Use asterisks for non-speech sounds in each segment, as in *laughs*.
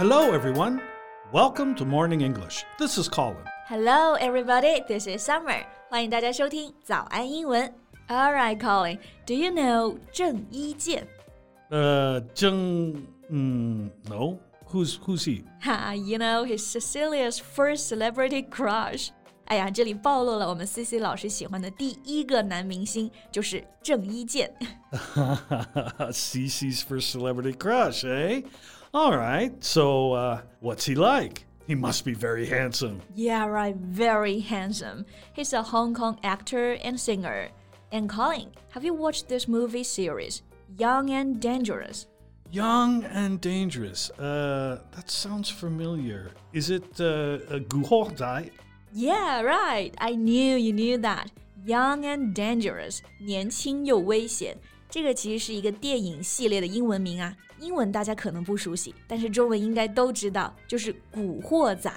Hello, everyone. Welcome to Morning English. This is Colin. Hello, everybody. This is Summer. 欢迎大家收听早安英文。All right, Colin. Do you know 郑伊健？ Uh, Zheng. Mm, no. Who's who's he? Ha, you know he's Cecilia's first celebrity crush. 哎呀，这里暴露了我们 C C 老师喜欢的第一个男明星就是郑伊健。 Cece's *laughs* first celebrity crush, eh? All right. So, uh, what's he like? He must be very handsome. Yeah, right. Very handsome. He's a Hong Kong actor and singer. And Colin, have you watched this movie series, Young and Dangerous? Young and dangerous. Uh, that sounds familiar. Is it uh, a Guo Dai? Yeah, right. I knew you knew that. Young and Dangerous，年轻又危险。 这个其实是一个电影系列的英文名啊，英文大家可能不熟悉，但是中文应该都知道，就是《古惑仔》。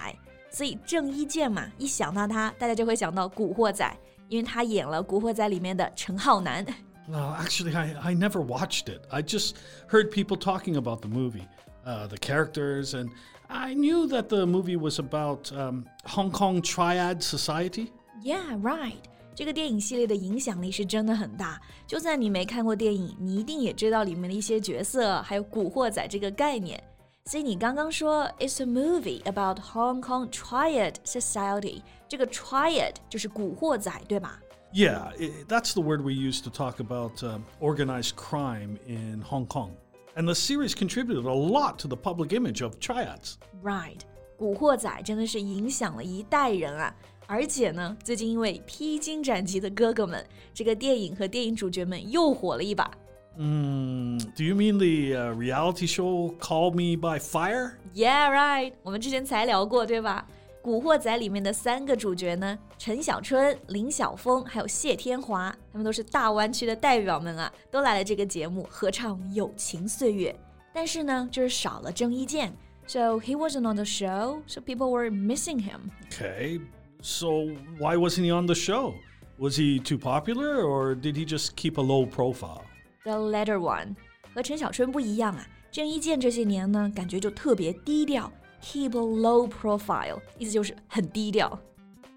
所以郑伊健嘛，一想到他，大家就会想到《古惑仔》，因为他演了《古惑仔》里面的陈浩南。 No, actually, I, I never watched it. I just heard people talking about the movie, uh, the characters, and I knew that the movie was about um, Hong Kong Triad Society. Yeah, right. 这个电影系列的影响力是真的很大，就算你没看过电影，你一定也知道里面的一些角色，还有“古惑仔”这个概念。所以你刚刚说 "It's a movie about Hong Kong Triad Society"，这个 Triad 就是古惑仔，对吧？ Yeah, i that's the word we use to talk about um, organized crime in Hong Kong. And the series contributed a lot to the public image of triads. Right，古惑仔真的是影响了一代人啊！ 而且呢，最近因为《披荆斩棘的哥哥们》这个电影和电影主角们又火了一把。 Mm, do you mean the uh, reality show Call Me by Fire? Yeah, right。我们之前才聊过，对吧？《古惑仔》里面的三个主角呢，陈小春、林晓峰还有谢天华，他们都是大湾区的代表们啊，都来了这个节目合唱《友情岁月》。但是呢，就是少了郑伊健，so he wasn't on the show, so people were missing him. Okay, so why wasn't he on the show? Was he too popular or did he just keep a low profile? The latter one 和陈小春不一样啊，郑伊健这些年呢，感觉就特别低调，keep a low profile，意思就是很低调。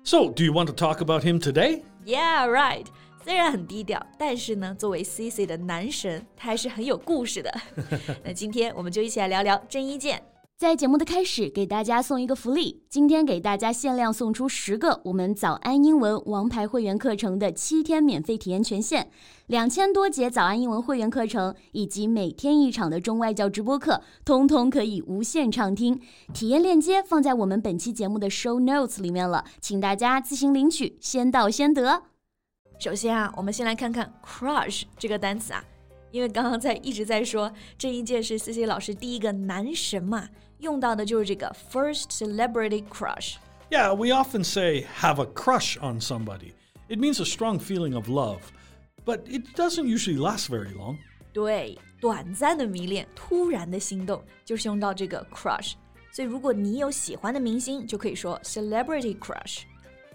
So, do you want to talk about him today? Yeah, right. 虽然很低调，但是呢，作为 *laughs* CC 的男神，他还是很有故事的。那今天我们就一起来聊聊郑伊健。 在节目的开始，给大家送一个福利，今天给大家限量送出十个我们早安英文王牌会员课程的七天免费体验权限，两千多节早安英文会员课程以及每天一场的中外教直播课，通通可以无限畅听。体验链接放在我们本期节目的 show notes 里面了，请大家自行领取，先到先得。首先啊，我们先来看看 crush 这个单词啊，因为刚刚在一直在说这一届是 CC 老师第一个男神嘛，用到的就是这个 first celebrity crush。 Yeah, we often say have a crush on somebody. It means a strong feeling of love, but it doesn't usually last very long. 对，短暂的迷恋，突然的心动，就是用到这个 crush。所以如果你有喜欢的明星，就可以说 celebrity crush。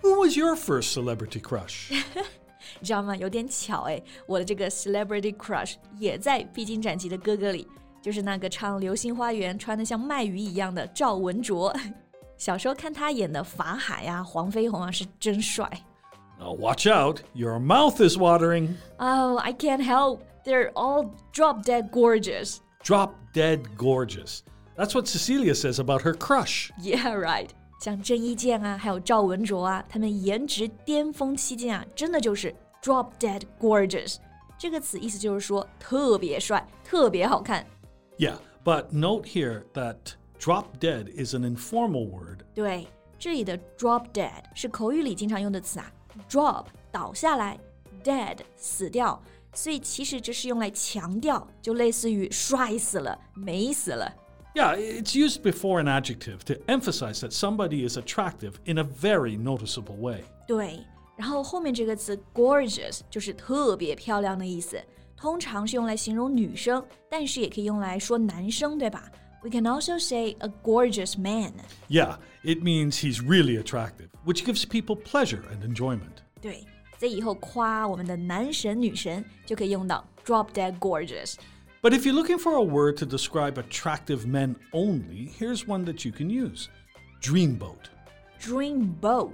Who was your first celebrity crush? *laughs* 你知道吗？有点巧哎，我的这个 celebrity crush 也在《披荆斩棘的哥哥》里， 就是那个唱《流星花园》穿得像卖鱼一样的赵文卓。小时候看他演的法海呀、黄飞鸿啊，是真帅。now, watch out, your mouth is watering. Oh, I can't help. They're all drop dead gorgeous. Drop dead gorgeous. That's what Cecilia says about her crush. Yeah, right. 像郑伊健啊，还有赵文卓啊，他们颜值巅峰期间啊，真的就是 drop dead gorgeous 这个词，意思就是说特别帅，特别好看。Yeah, but note here that drop dead is an informal word 对，这里的 drop dead 是口语里经常用的词啊，drop 倒下来，dead 死掉，所以其实这是用来强调，就类似于帅死了、美死了。 Yeah, it's used before an adjective to emphasize that somebody is attractive in a very noticeable way. 对，然后后面这个词 gorgeous 就是特别漂亮的意思， 通常是用来形容女生，但是也可以用来说男生，对吧？We can also say a gorgeous man。 Yeah, it means he's really attractive, which gives people pleasure and enjoyment. 对，所以以后夸我们的男神女神就可以用到 drop dead gorgeous。 But if you're looking for a word to describe attractive men only, here's one that you can use dreamboat. Dreamboat,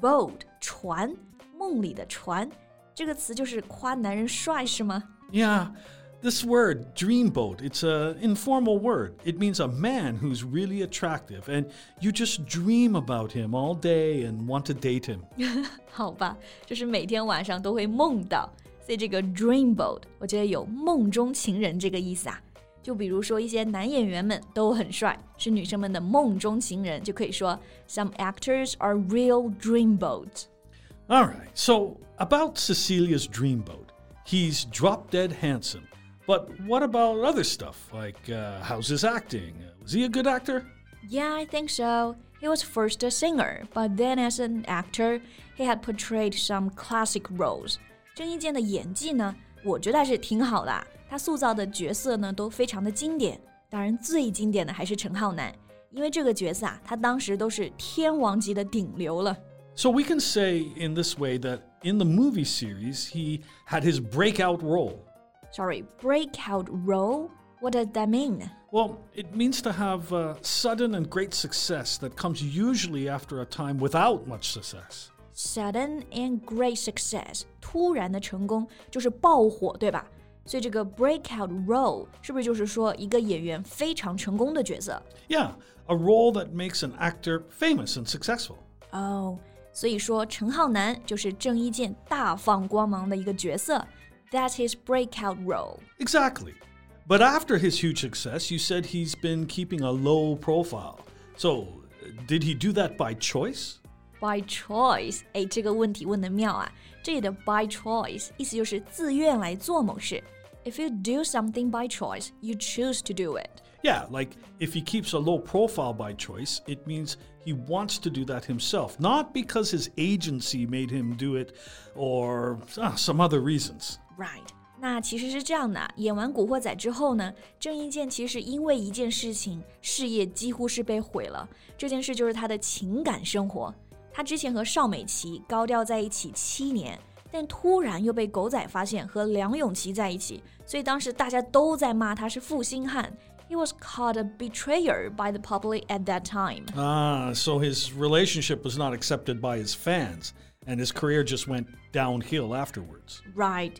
boat 船，梦里的船， 这个词就是夸男人帅是吗？ Yeah, this word, dreamboat, it's an informal word. It means a man who's really attractive and you just dream about him all day and want to date him. *laughs* 好吧，就是每天晚上都会梦到，所以这个 dreamboat 我觉得有梦中情人这个意思啊。就比如说一些男演员们都很帅，是女生们的梦中情人，就可以说 Some actors are real dreamboats. All right, so about Cecilia's dreamboat, he's drop dead handsome. But what about other stuff? Like, uh, how's his acting? Was he a good actor? Yeah, I think so. He was first a singer, but then as an actor, he had portrayed some classic roles. 郑伊健的演技呢，我觉得还是挺好的啊。他塑造的角色呢，都非常的经典。当然，最经典的还是陈浩南，因为这个角色啊，他当时都是天王级的顶流了。 So we can say in this way that in the movie series, he had his breakout role. Sorry, breakout role? What does that mean? Well, it means to have uh, sudden and great success that comes usually after a time without much success. Sudden and great success，突然的成功就是爆火，对吧？所以这个 breakout role 是不是就是说一个演员非常成功的角色？ Yeah, a role that makes an actor famous and successful. 哦、 所以说陈浩南就是郑伊健大放光芒的一个角色。That's his breakout role. Exactly. But after his huge success, you said he's been keeping a low profile. So, uh, did he do that by choice? By choice，哎，这个问题问的妙啊！这里的 by choice 意思就是自愿来做某事。If you do something by choice, you choose to do it. Yeah, like if he keeps a low profile by choice, it means he wants to do that himself, not because his agency made him do it or ah, some other reasons. Right，那其实是这样的，演完《古惑仔》之后呢，郑伊健其实因为一件事情，事业几乎是被毁了。这件事就是他的情感生活。他之前和邵美琪高调在一起七年，但突然又被狗仔发现和梁咏琪在一起，所以当时大家都在骂他是负心汉。 He was called a betrayer by the public at that time. Ah, so his relationship was not accepted by his fans, and his career just went downhill afterwards. Right，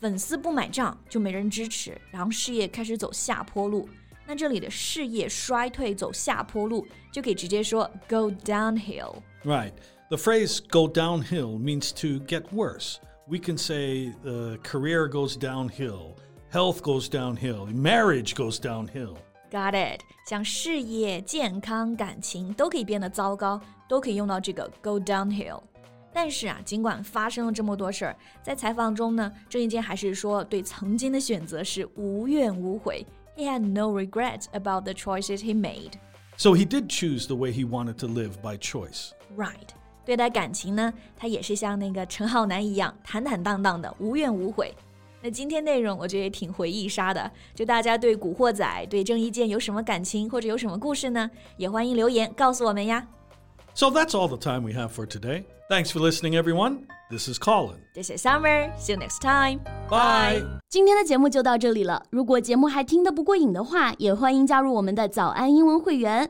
粉丝不买账就没人支持，然后事业开始走下坡路。那这里的事业衰退走下坡路，就可以直接说 go downhill。 Right. The phrase go downhill means to get worse. We can say the career goes downhill, health goes downhill, marriage goes downhill. Got it？像事业、健康、感情都可以变得糟糕，都可以用到这个 go downhill。但是啊，尽管发生了这么多事儿，在采访中呢，郑伊健还是说对曾经的选择是无怨无悔。He had no regrets about the choices he made. So he did choose the way he wanted to live by choice. Right，对待感情呢，他也是像那个陈浩南一样坦坦荡荡的，无怨无悔。 那今天内容我觉得也挺回忆杀的，就大家对《古惑仔》、对郑伊健有什么感情或者有什么故事呢？也欢迎留言告诉我们呀。So that's all the time we have for today. Thanks for listening, everyone. This is Colin. This is Summer. See you next time. Bye. 今天的节目就到这里了。如果节目还听得不过瘾的话，也欢迎加入我们的早安英文会员。